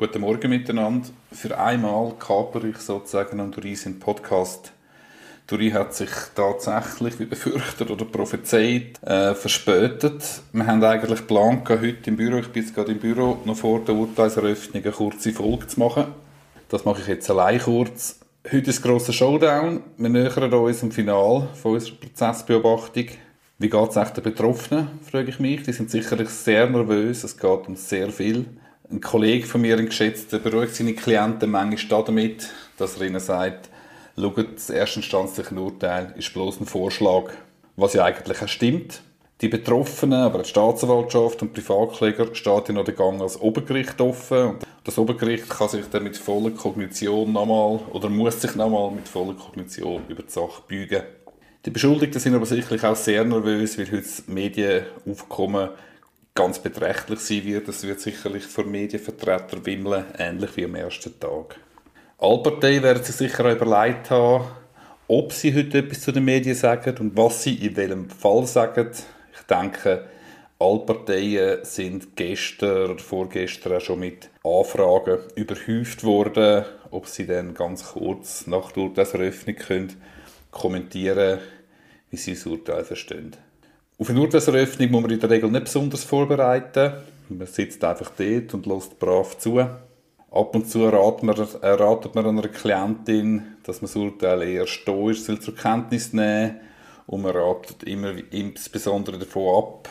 Guten Morgen miteinander. Für einmal kaper ich sozusagen an Doris in Podcast. Doris hat sich tatsächlich, wie befürchtet oder prophezeit, äh, verspätet. Wir haben eigentlich geplant, heute im Büro, ich bin jetzt gerade im Büro, noch vor der Urteilseröffnung eine kurze Folge zu machen. Das mache ich jetzt allein kurz. Heute ist ein grosser Showdown. Wir nähern uns im Finale von unserer Prozessbeobachtung. Wie geht es den Betroffenen, frage ich mich. Die sind sicherlich sehr nervös, es geht um sehr viel. Ein Kollege von mir, ein geschätzter, beruhigt seine Klienten manchmal damit, dass er ihnen sagt, schaut, das erstinstanzliche Urteil ist bloß ein Vorschlag, was ja eigentlich auch stimmt. Die Betroffenen, aber die Staatsanwaltschaft und Privatkläger steht ja noch der Gang als Obergericht offen. Das Obergericht kann sich dann mit voller Kognition nochmal oder muss sich nochmal mit voller Kognition über die Sache beugen. Die Beschuldigten sind aber sicherlich auch sehr nervös, weil heute das Medienaufkommen ganz beträchtlich sein wird. Es wird sicherlich vor Medienvertretern wimmeln, ähnlich wie am ersten Tag. Alle Parteien werden sich sicher auch überlegt haben, ob sie heute etwas zu den Medien sagen und was sie in welchem Fall sagen. Ich denke, alle Parteien sind gestern oder vorgestern auch schon mit Anfragen überhäuft worden, ob sie dann ganz kurz nach der Urteilseröffnung können kommentieren wie sie das Urteil verstehen. Auf eine Urteilseröffnung muss man in der Regel nicht besonders vorbereiten. Man sitzt einfach dort und lässt brav zu. Ab und zu ratet man, ratet man einer Klientin, dass man das Urteil eher stoisch soll zur Kenntnis nehmen und man ratet immer insbesondere davon ab,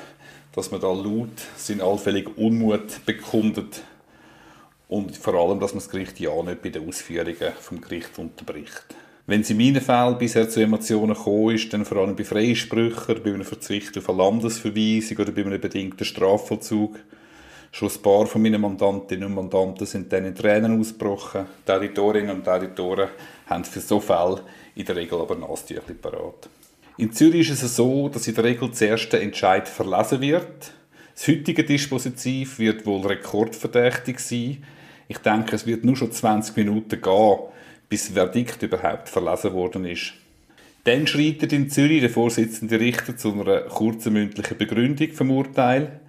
dass man da laut seinen allfälligen Unmut bekundet und vor allem, dass man das Gericht ja nicht bei den Ausführungen vom Gericht unterbricht. Wenn es in meinen Fällen bisher zu Emotionen gekommen ist, dann vor allem bei Freisprüchen, bei einem Verzicht auf eine Landesverweisung oder bei einem bedingten Strafvollzug. Schon ein paar von meinen Mandantinnen und Mandanten sind dann in Tränen ausgebrochen. Die Auditorinnen und Auditoren haben für so Fälle in der Regel aber Nasentücher parat. In Zürich ist es so, dass in der Regel zuerst der Entscheid verlesen wird. Das heutige Dispositiv wird wohl rekordverdächtig sein. Ich denke, es wird nur schon 20 Minuten gehen, bis Verdikt überhaupt verlesen worden ist. Dann schreitet in Zürich der Vorsitzende Richter zu einer kurzen mündlichen Begründung vom Urteil.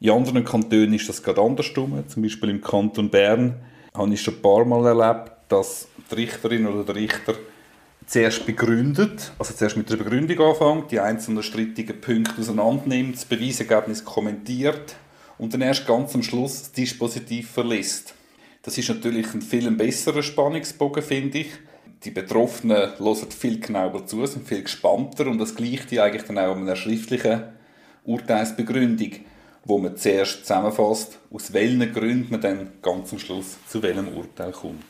In anderen Kantonen ist das gerade andersrum. Zum Beispiel im Kanton Bern habe ich schon ein paar Mal erlebt, dass die Richterin oder der Richter zuerst begründet, also zuerst mit der Begründung anfängt, die einzelnen strittigen Punkte auseinandernimmt, das Beweisergebnis kommentiert und dann erst ganz am Schluss das Dispositiv verlässt. Das ist natürlich ein viel besserer Spannungsbogen, finde ich. Die Betroffenen hören viel genauer zu, sind viel gespannter und das gleicht ja eigentlich dann auch einer schriftlichen Urteilsbegründung, wo man zuerst zusammenfasst, aus welchen Gründen man dann ganz am Schluss zu welchem Urteil kommt.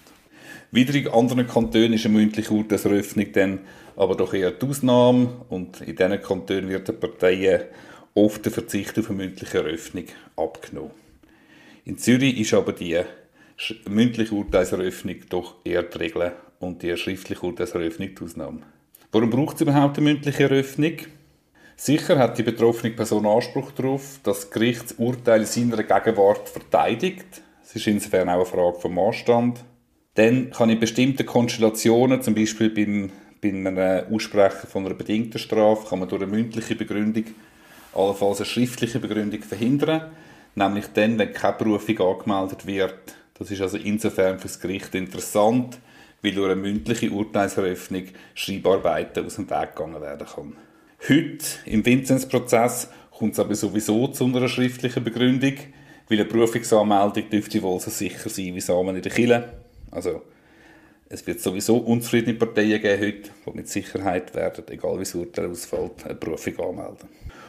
Wieder in anderen Kantonen ist eine mündliche Urteilseröffnung dann aber doch eher die Ausnahme und in diesen Kantonen wird den Parteien oft der Verzicht auf eine mündliche Eröffnung abgenommen. In Zürich ist aber die mündliche Urteilseröffnung doch eher die Regel und die schriftliche Urteilseröffnung die Ausnahme. Warum braucht es überhaupt eine mündliche Eröffnung? Sicher hat die betroffene Person Anspruch darauf, dass das Gericht das Urteil in seiner Gegenwart verteidigt. Es ist insofern auch eine Frage vom Anstand. Dann kann in bestimmten Konstellationen, zum Beispiel beim, bei einem Aussprechen von einer bedingten Strafe, kann man durch eine mündliche Begründung, allenfalls eine schriftliche Begründung verhindern. Nämlich dann, wenn keine Berufung angemeldet wird das ist also insofern für das Gericht interessant, weil durch eine mündliche Urteilseröffnung Schreibarbeiten aus dem Weg gegangen werden kann. Heute, im Vinzenzprozess, kommt es aber sowieso zu einer schriftlichen Begründung, weil eine Berufungsanmeldung dürfte wohl so sicher sein wie Samen in der Kille. Also, es wird sowieso unzufriedene Parteien geben heute, die mit Sicherheit werden, egal wie das Urteil ausfällt, eine Berufung anmelden.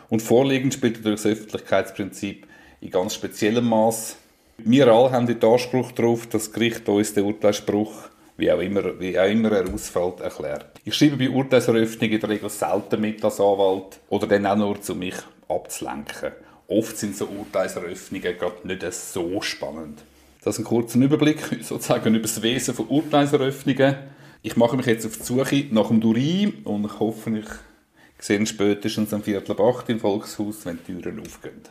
Und vorliegend spielt natürlich das Öffentlichkeitsprinzip in ganz speziellem Maß wir alle haben den Anspruch darauf, dass das Gericht uns den Urteilsspruch, wie auch immer, wie auch immer er ausfällt, erklärt. Ich schreibe bei Urteilseröffnungen in der Regel selten mit als Anwalt oder dann auch nur, um mich abzulenken. Oft sind so Urteilseröffnungen gerade nicht so spannend. Das ist ein kurzer Überblick sozusagen über das Wesen von Urteilseröffnungen. Ich mache mich jetzt auf die Suche nach dem Durin und ich hoffe, ich sehe spätestens am Viertel ab acht im Volkshaus, wenn die Türen aufgehen.